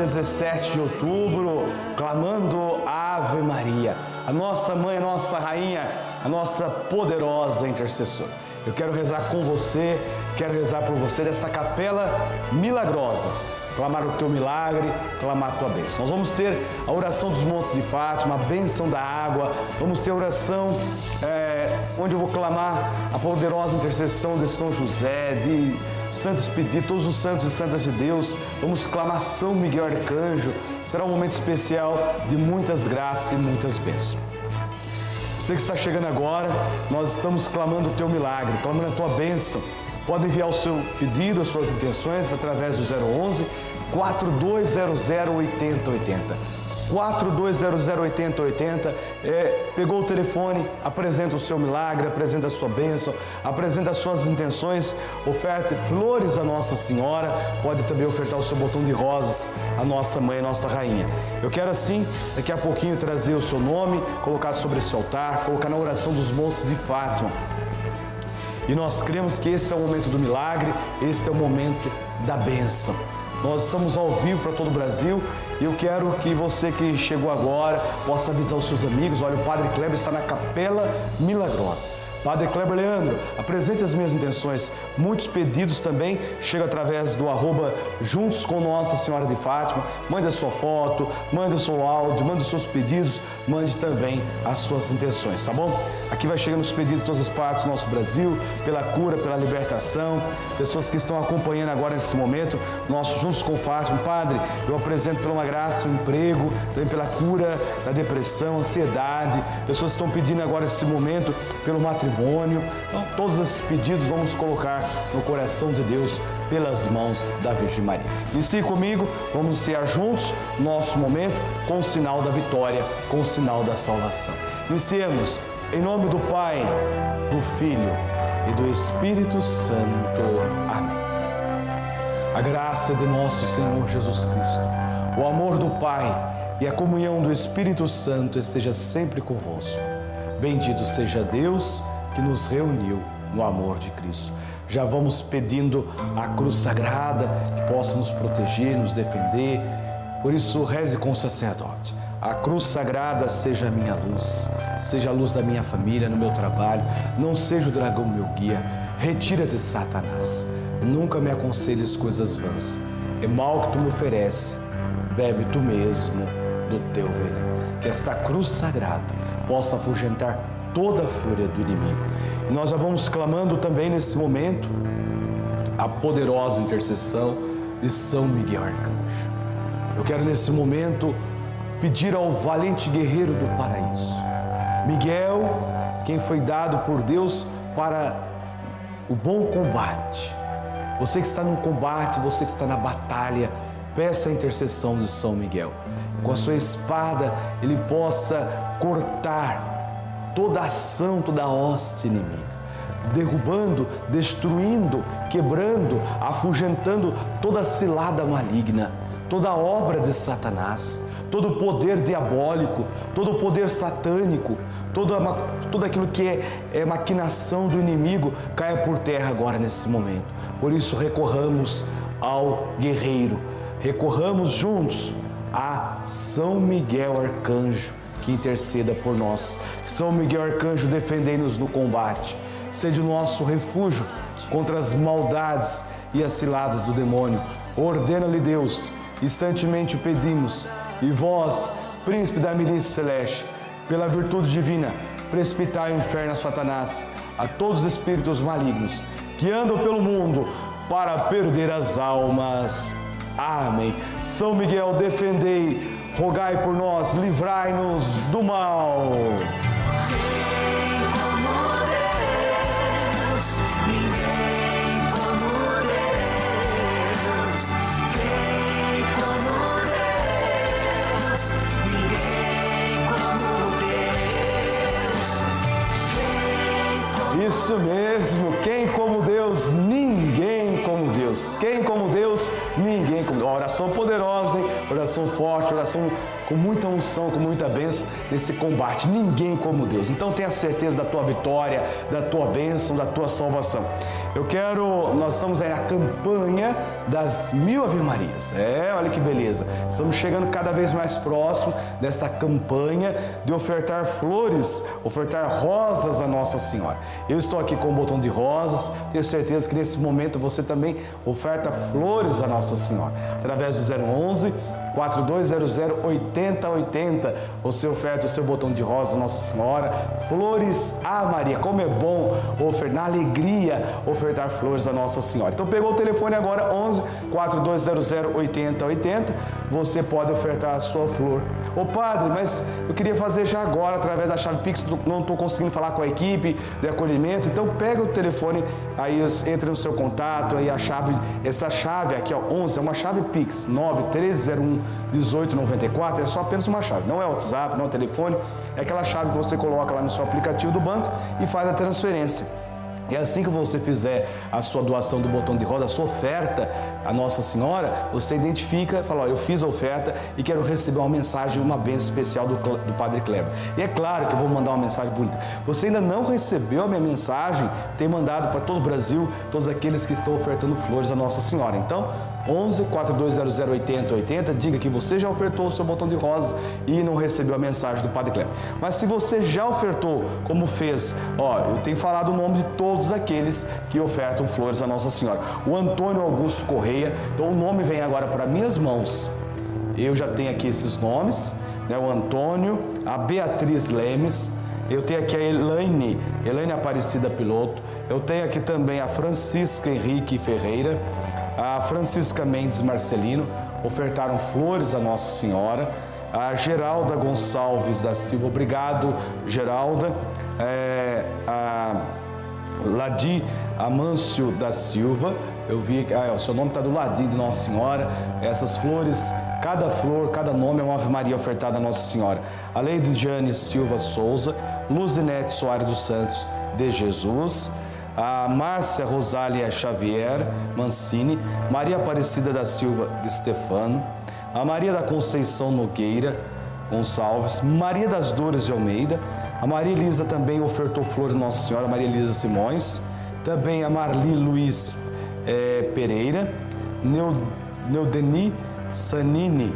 17 de outubro, clamando Ave Maria, a nossa mãe, a nossa rainha, a nossa poderosa intercessora. Eu quero rezar com você, quero rezar por você desta capela milagrosa clamar o teu milagre, clamar a tua bênção. Nós vamos ter a oração dos montes de Fátima, a bênção da água, vamos ter a oração é, onde eu vou clamar a poderosa intercessão de São José, de Santos Pedidos, todos os santos e santas de Deus, vamos clamar São Miguel Arcanjo. Será um momento especial de muitas graças e muitas bênçãos. Você que está chegando agora, nós estamos clamando o teu milagre, clamando a tua bênção. Pode enviar o seu pedido, as suas intenções através do 011 4200 8080. 42008080, é, pegou o telefone, apresenta o seu milagre, apresenta a sua bênção, apresenta as suas intenções, oferte flores à Nossa Senhora, pode também ofertar o seu botão de rosas à nossa mãe, nossa rainha. Eu quero assim, daqui a pouquinho, trazer o seu nome, colocar sobre esse altar, colocar na oração dos montes de Fátima. E nós cremos que esse é o momento do milagre, este é o momento da bênção. Nós estamos ao vivo para todo o Brasil e eu quero que você que chegou agora possa avisar os seus amigos. Olha, o Padre Kleber está na Capela Milagrosa. Padre Kleber Leandro, apresente as minhas intenções. Muitos pedidos também chegam através do arroba Juntos com Nossa Senhora de Fátima. Mande a sua foto, mande o seu áudio, mande os seus pedidos, mande também as suas intenções, tá bom? Aqui vai chegando os pedidos de todas as partes do nosso Brasil, pela cura, pela libertação, pessoas que estão acompanhando agora nesse momento, nosso Juntos com Fátima. Padre, eu apresento pela uma graça, um emprego, também pela cura da depressão, ansiedade, pessoas que estão pedindo agora nesse momento pelo matrimônio matrimônio. Então, todos esses pedidos vamos colocar no coração de Deus pelas mãos da Virgem Maria. Inicie comigo, vamos ser juntos nosso momento com o sinal da vitória, com o sinal da salvação. Iniciemos em nome do Pai, do Filho e do Espírito Santo. Amém. A graça de nosso Senhor Jesus Cristo, o amor do Pai e a comunhão do Espírito Santo esteja sempre convosco. Bendito seja Deus que nos reuniu no amor de Cristo. Já vamos pedindo a cruz sagrada que possa nos proteger, nos defender. Por isso, reze com o sacerdote. A cruz sagrada seja a minha luz, seja a luz da minha família, no meu trabalho. Não seja o dragão meu guia. Retira-te, Satanás. Nunca me aconselhes coisas vãs. É mal que tu me ofereces. Bebe tu mesmo do teu veneno. Que esta cruz sagrada possa afugentar toda a fúria do inimigo. E nós já vamos clamando também nesse momento a poderosa intercessão de São Miguel Arcanjo. Eu quero nesse momento pedir ao valente guerreiro do paraíso, Miguel, quem foi dado por Deus para o bom combate. Você que está no combate, você que está na batalha, peça a intercessão de São Miguel. Com a sua espada, ele possa cortar toda ação, toda hoste inimiga, derrubando, destruindo, quebrando, afugentando toda cilada maligna, toda obra de Satanás, todo poder diabólico, todo poder satânico, todo, tudo aquilo que é, é maquinação do inimigo caia por terra agora nesse momento. Por isso recorramos ao guerreiro, recorramos juntos a São Miguel Arcanjo que interceda por nós. São Miguel Arcanjo, defendei-nos no combate. Seja o nosso refúgio contra as maldades e as ciladas do demônio. Ordena-lhe Deus, instantemente o pedimos. E vós, príncipe da milícia celeste, pela virtude divina, precipitai o inferno a Satanás, a todos os espíritos malignos que andam pelo mundo para perder as almas. Amém. São Miguel, defendei rogai por nós, livrai-nos do mal. Isso mesmo, quem como Deus, ninguém como Deus. Quem como Deus, como Deus. Oração poderosa, hein? oração forte, oração com muita unção, com muita bênção nesse combate. Ninguém como Deus. Então tenha certeza da tua vitória, da tua bênção, da tua salvação. Eu quero, nós estamos aí na campanha das mil Ave Marias. É, olha que beleza. Estamos chegando cada vez mais próximo desta campanha de ofertar flores, ofertar rosas a Nossa Senhora. Eu estou aqui com o botão de rosas, tenho certeza que nesse momento você também oferta flores a Nossa Senhora. Através do 011 4200 8080. Você oferta o seu botão de rosa, Nossa Senhora. Flores a Maria. Como é bom ofertar, alegria, ofertar flores a Nossa Senhora. Então pegou o telefone agora, 11 4200 8080. Você pode ofertar a sua flor. Ô padre, mas eu queria fazer já agora, através da chave Pix, não estou conseguindo falar com a equipe de acolhimento. Então pega o telefone, aí entra no seu contato, aí a chave, essa chave aqui, ó, 11, é uma chave Pix, 9301 1894 é só apenas uma chave, não é WhatsApp, não é telefone, é aquela chave que você coloca lá no seu aplicativo do banco e faz a transferência. E assim que você fizer a sua doação do botão de roda, a sua oferta à Nossa Senhora, você identifica, fala, ó, eu fiz a oferta e quero receber uma mensagem, uma bênção especial do, do Padre Kleber. E é claro que eu vou mandar uma mensagem bonita. Você ainda não recebeu a minha mensagem, tem mandado para todo o Brasil, todos aqueles que estão ofertando flores à Nossa Senhora. Então, 11 4200 80 80, diga que você já ofertou o seu botão de rosa e não recebeu a mensagem do Padre Kleber. Mas se você já ofertou, como fez, ó, eu tenho falado o nome de todos aqueles que ofertam flores à Nossa Senhora. O Antônio Augusto Correia, então o nome vem agora para minhas mãos. Eu já tenho aqui esses nomes, né? O Antônio, a Beatriz Lemes, eu tenho aqui a Elaine, Elaine Aparecida Piloto, eu tenho aqui também a Francisca Henrique Ferreira, a Francisca Mendes Marcelino ofertaram flores à Nossa Senhora. A Geralda Gonçalves da Silva, obrigado, Geralda. É, a Ladi Amâncio da Silva, eu vi que ah, o seu nome está do ladinho de Nossa Senhora. Essas flores, cada flor, cada nome é uma Ave Maria ofertada a Nossa Senhora. A Lady Jane Silva Souza, Luzinete Soares dos Santos de Jesus a Márcia Rosália Xavier Mancini, Maria Aparecida da Silva de Stefano, a Maria da Conceição Nogueira Gonçalves, Maria das Dores de Almeida, a Maria Elisa também ofertou flores Nossa Senhora, Maria Elisa Simões, também a Marli Luiz é, Pereira, Neudeni Sanini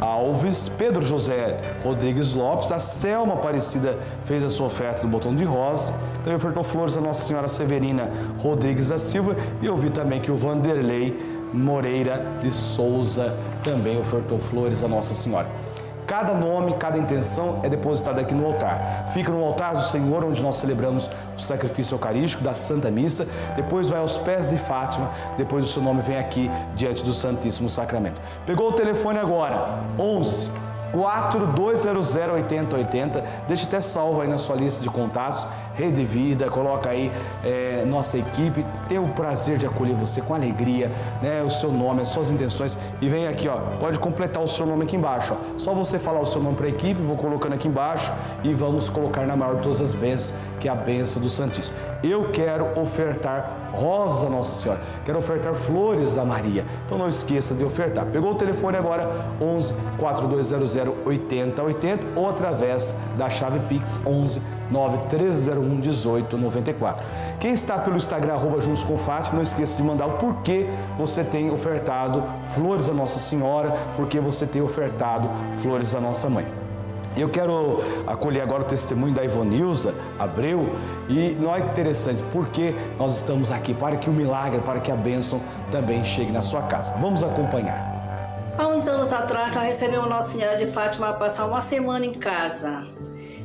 Alves, Pedro José Rodrigues Lopes, a Selma Aparecida fez a sua oferta do botão de rosa, também ofertou flores a Nossa Senhora Severina Rodrigues da Silva e eu vi também que o Vanderlei Moreira de Souza também ofertou flores a Nossa Senhora. Cada nome, cada intenção é depositada aqui no altar. Fica no altar do Senhor, onde nós celebramos o sacrifício eucarístico da Santa Missa. Depois vai aos pés de Fátima. Depois o seu nome vem aqui diante do Santíssimo Sacramento. Pegou o telefone agora? 11 4200 8080. Deixe até salvo aí na sua lista de contatos. Rede Vida, coloca aí é, nossa equipe. Tem o prazer de acolher você com alegria, né? O seu nome, as suas intenções. E vem aqui, ó. Pode completar o seu nome aqui embaixo. Ó. Só você falar o seu nome para a equipe, vou colocando aqui embaixo e vamos colocar na maior de todas as bênçãos, que é a bênção do Santíssimo. Eu quero ofertar rosa Nossa Senhora, quero ofertar flores a Maria. Então não esqueça de ofertar. Pegou o telefone agora 11 4200 8080 ou através da chave Pix 11 91301 1894. Quem está pelo Instagram, arroba Juntos com Fátima, não esqueça de mandar o porquê você tem ofertado flores à Nossa Senhora, porque você tem ofertado flores à Nossa Mãe. Eu quero acolher agora o testemunho da Ivonilza Abreu e não é interessante porque nós estamos aqui para que o milagre, para que a bênção também chegue na sua casa. Vamos acompanhar. Há uns anos atrás, nós recebemos Nossa Senhora de Fátima para passar uma semana em casa.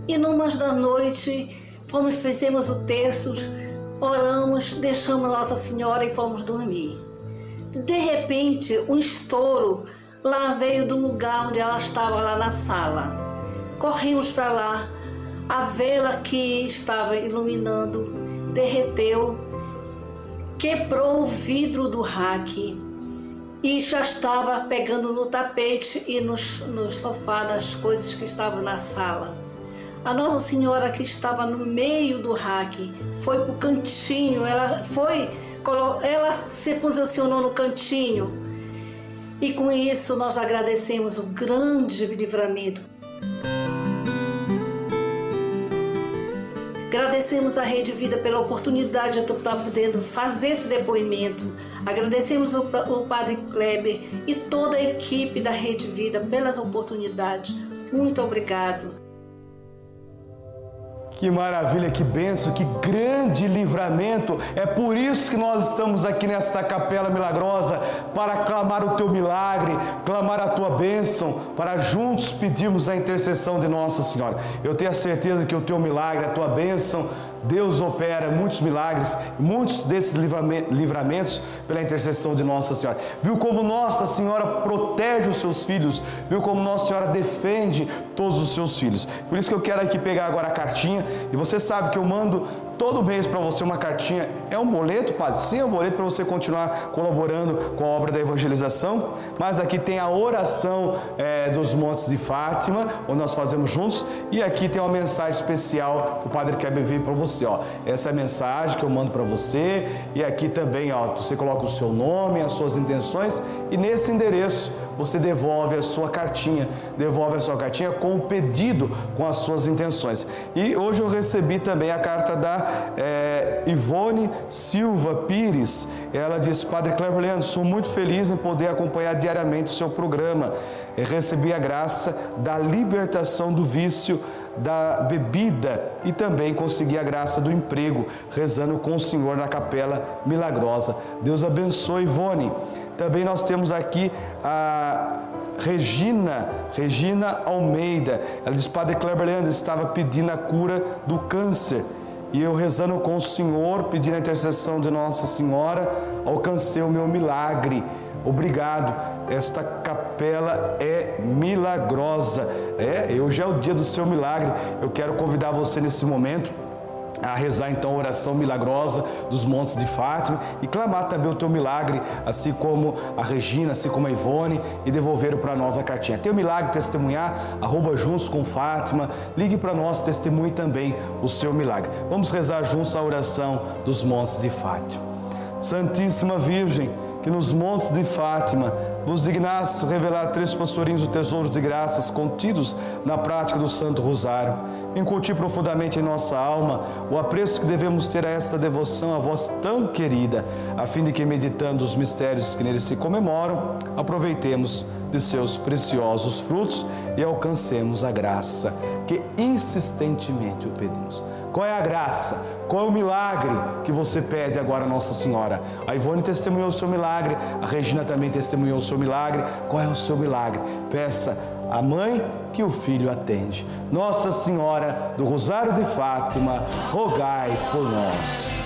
E numas da noite, fomos, fizemos o terço, oramos, deixamos Nossa Senhora e fomos dormir. De repente, um estouro lá veio do lugar onde ela estava, lá na sala. Corrimos para lá, a vela que estava iluminando derreteu, quebrou o vidro do rack e já estava pegando no tapete e nos, no sofá das coisas que estavam na sala. A Nossa Senhora que estava no meio do rack foi para o cantinho, ela foi, ela se posicionou no cantinho E com isso nós agradecemos o grande livramento. Agradecemos a Rede Vida pela oportunidade de estar podendo fazer esse depoimento. Agradecemos o, o Padre Kleber e toda a equipe da Rede Vida pelas oportunidades. Muito obrigado. Que maravilha, que benção, que grande livramento. É por isso que nós estamos aqui nesta capela milagrosa para clamar o teu milagre, clamar a tua bênção, para juntos pedirmos a intercessão de Nossa Senhora. Eu tenho a certeza que o teu milagre, a tua bênção, Deus opera muitos milagres, muitos desses livramentos pela intercessão de Nossa Senhora. Viu como Nossa Senhora protege os seus filhos, viu como Nossa Senhora defende todos os seus filhos. Por isso que eu quero aqui pegar agora a cartinha e você sabe que eu mando todo mês para você uma cartinha. É um boleto, padre? Sim, é um boleto para você continuar colaborando com a obra da evangelização. Mas aqui tem a oração é, dos Montes de Fátima, onde nós fazemos juntos. E aqui tem uma mensagem especial que o padre quer ver para você. Ó. Essa é a mensagem que eu mando para você. E aqui também ó, você coloca o seu nome, as suas intenções. E nesse endereço você devolve a sua cartinha, devolve a sua cartinha com o pedido, com as suas intenções. E hoje eu recebi também a carta da é, Ivone Silva Pires. Ela diz: Padre Cleber Leandro, sou muito feliz em poder acompanhar diariamente o seu programa. Recebi a graça da libertação do vício da bebida e também consegui a graça do emprego, rezando com o Senhor na capela milagrosa. Deus abençoe, Ivone. Também nós temos aqui a Regina, Regina Almeida. Ela diz: Padre Kleber Leandro estava pedindo a cura do câncer. E eu rezando com o Senhor, pedindo a intercessão de Nossa Senhora, alcancei o meu milagre. Obrigado. Esta capela é milagrosa. É, hoje é o dia do seu milagre. Eu quero convidar você nesse momento a rezar então a oração milagrosa dos montes de Fátima e clamar também o teu milagre, assim como a Regina, assim como a Ivone, e devolveram para nós a cartinha. Tem o milagre testemunhar, arroba juntos com Fátima, ligue para nós, testemunhe também o seu milagre. Vamos rezar juntos a oração dos montes de Fátima. Santíssima Virgem, que nos montes de Fátima vos dignasse revelar três pastorinhos o tesouro de graças contidos na prática do Santo Rosário. Incutir profundamente em nossa alma o apreço que devemos ter a esta devoção a vós tão querida, a fim de que, meditando os mistérios que neles se comemoram, aproveitemos de seus preciosos frutos e alcancemos a graça que insistentemente o pedimos. Qual é a graça? Qual é o milagre que você pede agora Nossa Senhora? A Ivone testemunhou o seu milagre, a Regina também testemunhou o seu milagre. Qual é o seu milagre? Peça a mãe que o filho atende. Nossa Senhora do Rosário de Fátima, rogai por nós.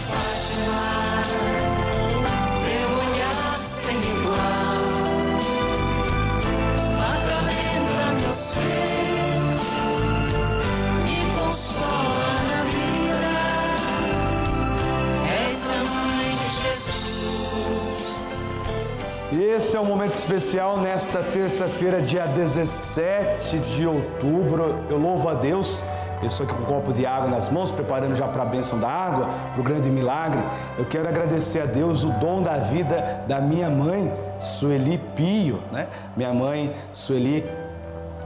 Esse é um momento especial nesta terça-feira, dia 17 de outubro. Eu louvo a Deus. Eu estou aqui com um copo de água nas mãos, preparando já para a bênção da água, para o grande milagre. Eu quero agradecer a Deus o dom da vida da minha mãe, Sueli Pio, né? Minha mãe, Sueli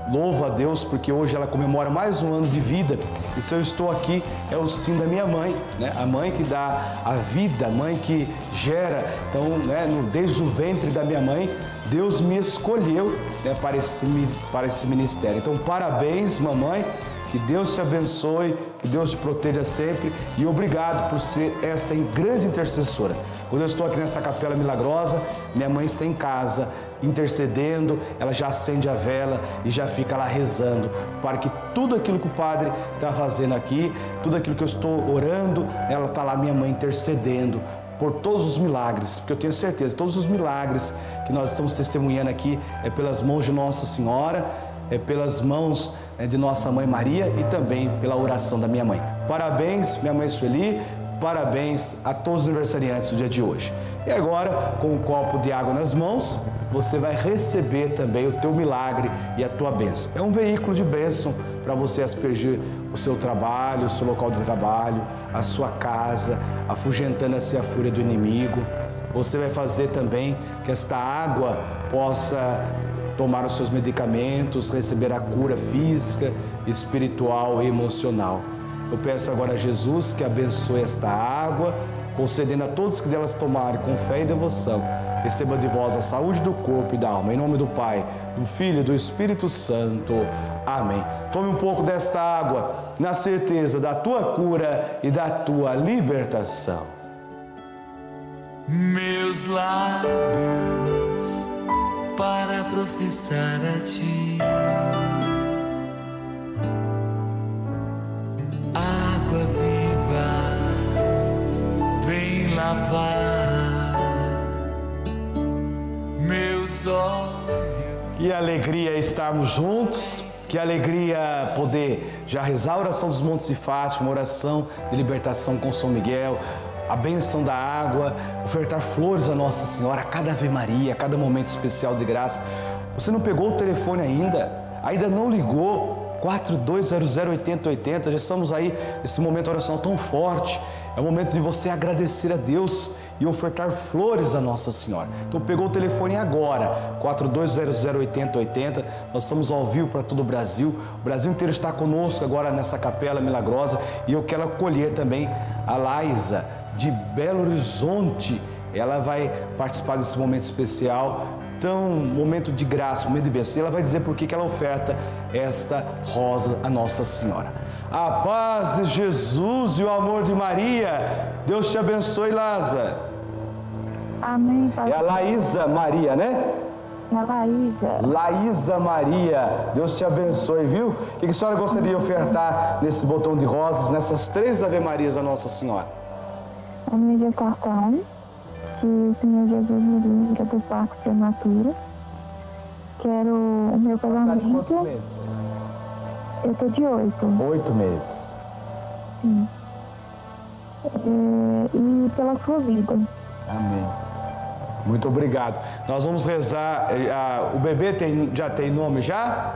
Louvo a Deus porque hoje ela comemora mais um ano de vida. E se eu estou aqui é o sim da minha mãe, né? A mãe que dá a vida, a mãe que gera. Então, né, desde o ventre da minha mãe, Deus me escolheu né, para, esse, para esse ministério. Então, parabéns, mamãe. Que Deus te abençoe, que Deus te proteja sempre e obrigado por ser esta grande intercessora. Quando eu estou aqui nessa capela milagrosa, minha mãe está em casa, intercedendo, ela já acende a vela e já fica lá rezando para que tudo aquilo que o Padre está fazendo aqui, tudo aquilo que eu estou orando, ela está lá, minha mãe, intercedendo por todos os milagres, porque eu tenho certeza, todos os milagres que nós estamos testemunhando aqui é pelas mãos de Nossa Senhora, é pelas mãos né, de Nossa Mãe Maria e também pela oração da minha mãe. Parabéns, minha mãe Sueli, Parabéns a todos os aniversariantes do dia de hoje. E agora, com um copo de água nas mãos, você vai receber também o teu milagre e a tua bênção. É um veículo de bênção para você aspergir o seu trabalho, o seu local de trabalho, a sua casa, afugentando assim a fúria do inimigo. Você vai fazer também que esta água possa tomar os seus medicamentos, receber a cura física, espiritual e emocional. Eu peço agora a Jesus que abençoe esta água, concedendo a todos que delas tomarem com fé e devoção. Receba de vós a saúde do corpo e da alma. Em nome do Pai, do Filho e do Espírito Santo. Amém. Tome um pouco desta água, na certeza da tua cura e da tua libertação. Meus lábios para professar a ti. Água viva, vem lavar meus olhos. Que alegria estarmos juntos. Que alegria poder já rezar a oração dos Montes de Fátima, oração de libertação com São Miguel, a benção da água, ofertar flores a Nossa Senhora, a cada Ave Maria, a cada momento especial de graça. Você não pegou o telefone ainda? Ainda não ligou? 42008080, já estamos aí nesse momento oracional tão forte. É o momento de você agradecer a Deus e ofertar flores a Nossa Senhora. Então pegou o telefone agora, 42008080. Nós estamos ao vivo para todo o Brasil. O Brasil inteiro está conosco agora nessa capela milagrosa e eu quero acolher também a Laisa de Belo Horizonte. Ela vai participar desse momento especial, tão momento de graça, momento de bênção. E ela vai dizer por que ela oferta esta rosa a Nossa Senhora. A paz de Jesus e o amor de Maria. Deus te abençoe, Laza. Amém. É a Laísa Maria, né? É a Laísa. Laísa Maria, Deus te abençoe, viu? O que a senhora gostaria de ofertar nesse botão de rosas, nessas três Ave Marias a Nossa Senhora? A minha gestação, que o Senhor Jesus me livre do parto prematura. Quero o meu Tá casamento. meses? Eu tô de oito. Oito meses. Sim. É, e pela sua vida. Amém. Muito obrigado. Nós vamos rezar. ah, o bebê tem, já tem nome já?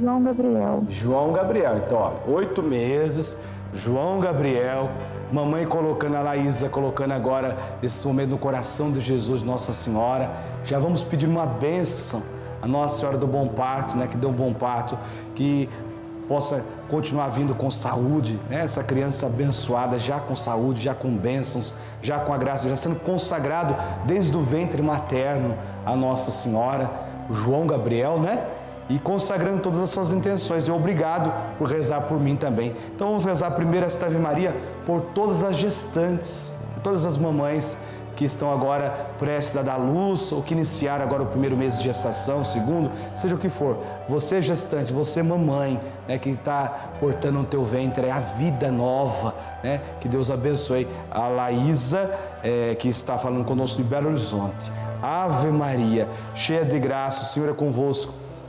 João Gabriel. João Gabriel. Então, ó, oito meses, João Gabriel, mamãe colocando a Laísa, colocando agora esse momento no coração de Jesus, Nossa Senhora. Já vamos pedir uma bênção a Nossa Senhora do Bom Parto, né? Que deu um bom parto, que possa continuar vindo com saúde, né? Essa criança abençoada, já com saúde, já com bênçãos, já com a graça, já sendo consagrado desde o ventre materno a Nossa Senhora, João Gabriel, né? E consagrando todas as suas intenções. E obrigado por rezar por mim também. Então vamos rezar primeiro esta Ave Maria por todas as gestantes, todas as mamães que estão agora prestes a dar luz ou que iniciaram agora o primeiro mês de gestação, segundo, seja o que for. Você gestante, você mamãe, né, que está portando no teu ventre é a vida nova, né? Que Deus abençoe a Laísa, eh, que está falando conosco de Belo Horizonte. Ave Maria, cheia de graça, o Senhor é convosco.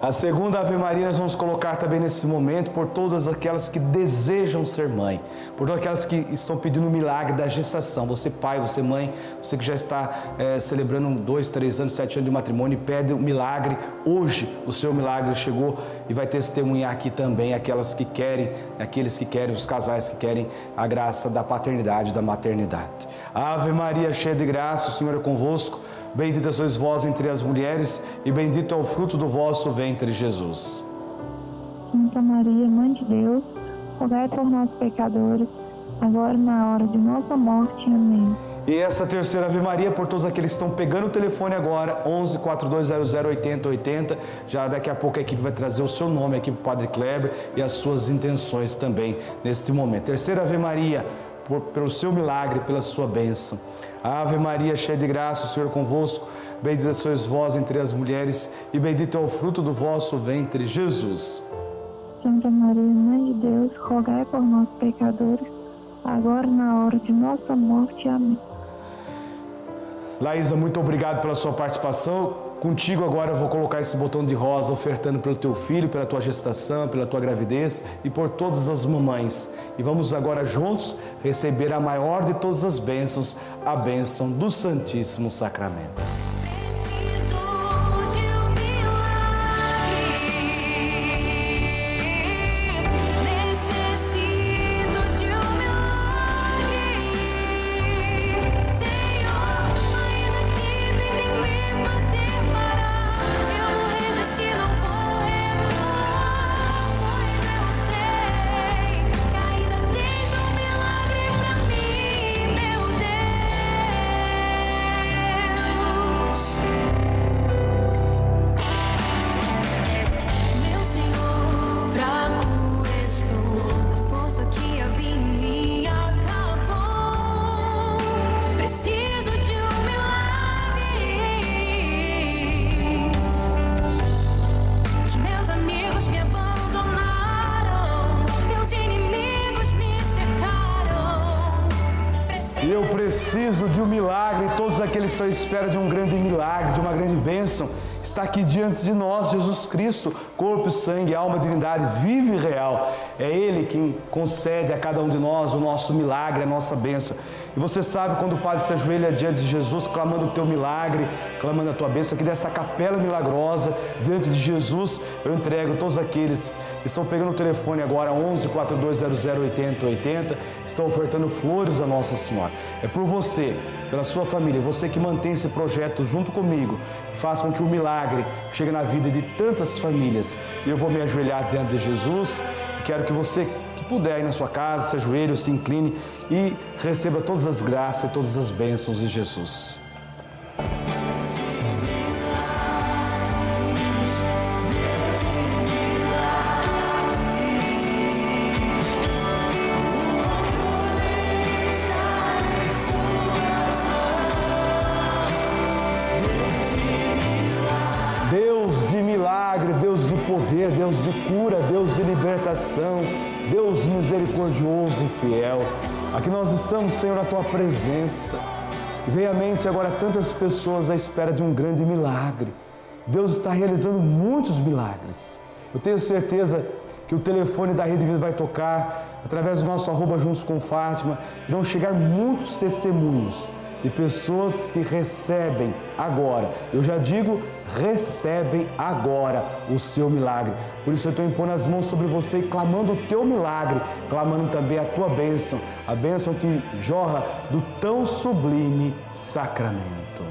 A segunda Ave Maria nós vamos colocar também nesse momento por todas aquelas que desejam ser mãe, por todas aquelas que estão pedindo o milagre da gestação. Você pai, você mãe, você que já está eh, celebrando dois, três anos, sete anos de matrimônio pede o milagre. Hoje o seu milagre chegou e vai testemunhar aqui também aquelas que querem, aqueles que querem, os casais que querem a graça da paternidade, da maternidade. Ave Maria, cheia de graça, o Senhor é convosco. Bendita sois vós entre as mulheres, e bendito é o fruto do vosso ventre, Jesus. Santa Maria, Mãe de Deus, rogai por nós pecadores, agora e na hora de nossa morte. Amém. E essa terceira Ave Maria, por todos aqueles que estão pegando o telefone agora, 11 4200 8080. Já daqui a pouco a equipe vai trazer o seu nome aqui para o Padre Kleber e as suas intenções também neste momento. Terceira Ave Maria, por, pelo seu milagre, pela sua bênção. Ave Maria, cheia de graça, o Senhor é convosco. Bendita sois vós entre as mulheres, e bendito é o fruto do vosso ventre, Jesus. Santa Maria, Mãe de Deus, rogai por nós pecadores, agora e na hora de nossa morte. Amém. Laísa, muito obrigado pela sua participação. Contigo agora eu vou colocar esse botão de rosa ofertando pelo teu filho, pela tua gestação, pela tua gravidez e por todas as mamães. E vamos agora juntos receber a maior de todas as bênçãos, a bênção do Santíssimo Sacramento. Eu preciso de um milagre. Todos aqueles que estão à espera de um grande milagre, de uma grande bênção, está aqui diante de nós, Jesus Cristo, corpo, sangue, alma, divindade, vive e real. É Ele quem concede a cada um de nós o nosso milagre, a nossa bênção. E você sabe quando o Padre se ajoelha diante de Jesus, clamando o teu milagre, clamando a tua bênção, aqui dessa capela milagrosa, diante de Jesus, eu entrego todos aqueles que estão pegando o telefone agora, 11 4200 80 80, estão ofertando flores a Nossa Senhora. É por você, pela sua família, você que mantém esse projeto junto comigo, que faz com que o milagre chegue na vida de tantas famílias. Eu vou me ajoelhar diante de Jesus. Quero que você que puder ir na sua casa, se ajoelhe, se incline e receba todas as graças e todas as bênçãos de Jesus. Deus de milagre, Deus de poder, Deus de cura, Deus de libertação, Aqui nós estamos, Senhor, na tua presença. E vem à mente agora tantas pessoas à espera de um grande milagre. Deus está realizando muitos milagres. Eu tenho certeza que o telefone da Rede Vida vai tocar, através do nosso arroba juntos com Fátima, vão chegar muitos testemunhos de pessoas que recebem agora. Eu já digo, recebem agora o seu milagre. Por isso eu estou impondo as mãos sobre você e clamando o teu milagre, clamando também a tua bênção, a bênção que jorra do tão sublime sacramento.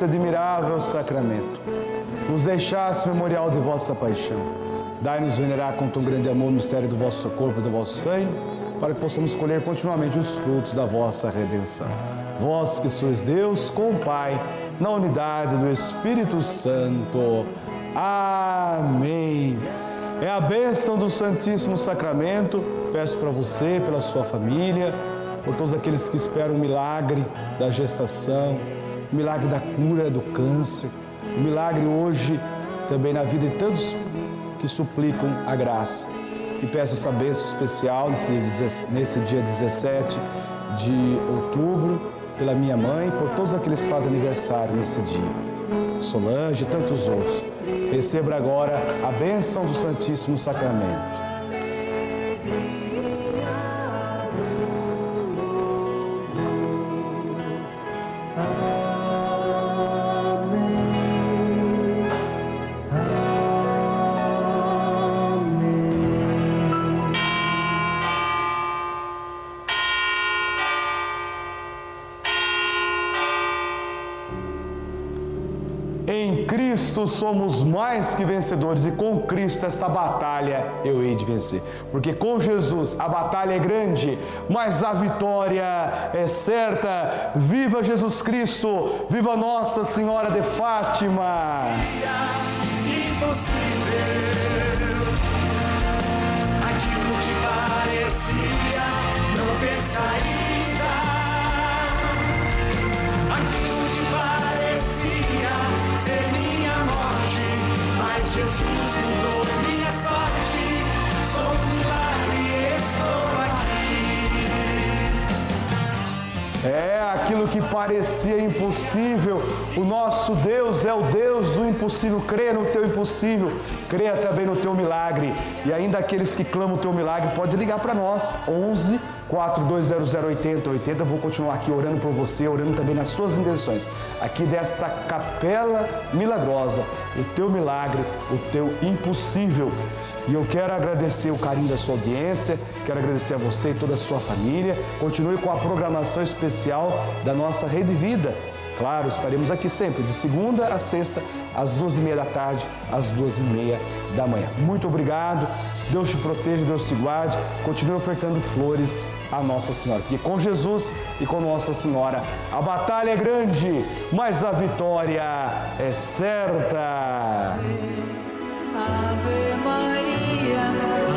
Nesse admirável sacramento, nos deixaste memorial de vossa paixão. Dai-nos venerar com tão grande amor o mistério do vosso corpo e do vosso sangue, para que possamos colher continuamente os frutos da vossa redenção. Vós que sois Deus com o Pai, na unidade do Espírito Santo. Amém. É a bênção do Santíssimo Sacramento. Peço para você, pela sua família, por todos aqueles que esperam o milagre da gestação, o milagre da cura do câncer, o milagre hoje também na vida de tantos que suplicam a graça. E peço essa bênção especial nesse dia, nesse dia 17 de outubro, pela minha mãe, por todos aqueles que fazem aniversário nesse dia. Solange e tantos outros. Receba agora a bênção do Santíssimo Sacramento. Cristo somos mais que vencedores e com Cristo esta batalha eu hei de vencer. Porque com Jesus a batalha é grande, mas a vitória é certa. Viva Jesus Cristo! Viva Nossa Senhora de Fátima! Jesus mudou aquilo que parecia impossível. O nosso Deus é o Deus do impossível. Creia no teu impossível, creia também no teu milagre. E ainda aqueles que clamam o teu milagre, pode ligar para nós, 11 4200 8080. Eu vou continuar aqui orando por você, orando também nas suas intenções. Aqui desta capela milagrosa, o teu milagre, o teu impossível. E eu quero agradecer o carinho da sua audiência, quero agradecer a você e toda a sua família. Continue com a programação especial da nossa Rede Vida. claro, estaremos aqui sempre, de segunda a sexta, às duas e meia da tarde, às duas e meia da manhã. Muito obrigado, Deus te proteja, Deus te guarde, continue ofertando flores à Nossa Senhora. Porque com Jesus e com Nossa Senhora, a batalha é grande, mas a vitória é certa. am.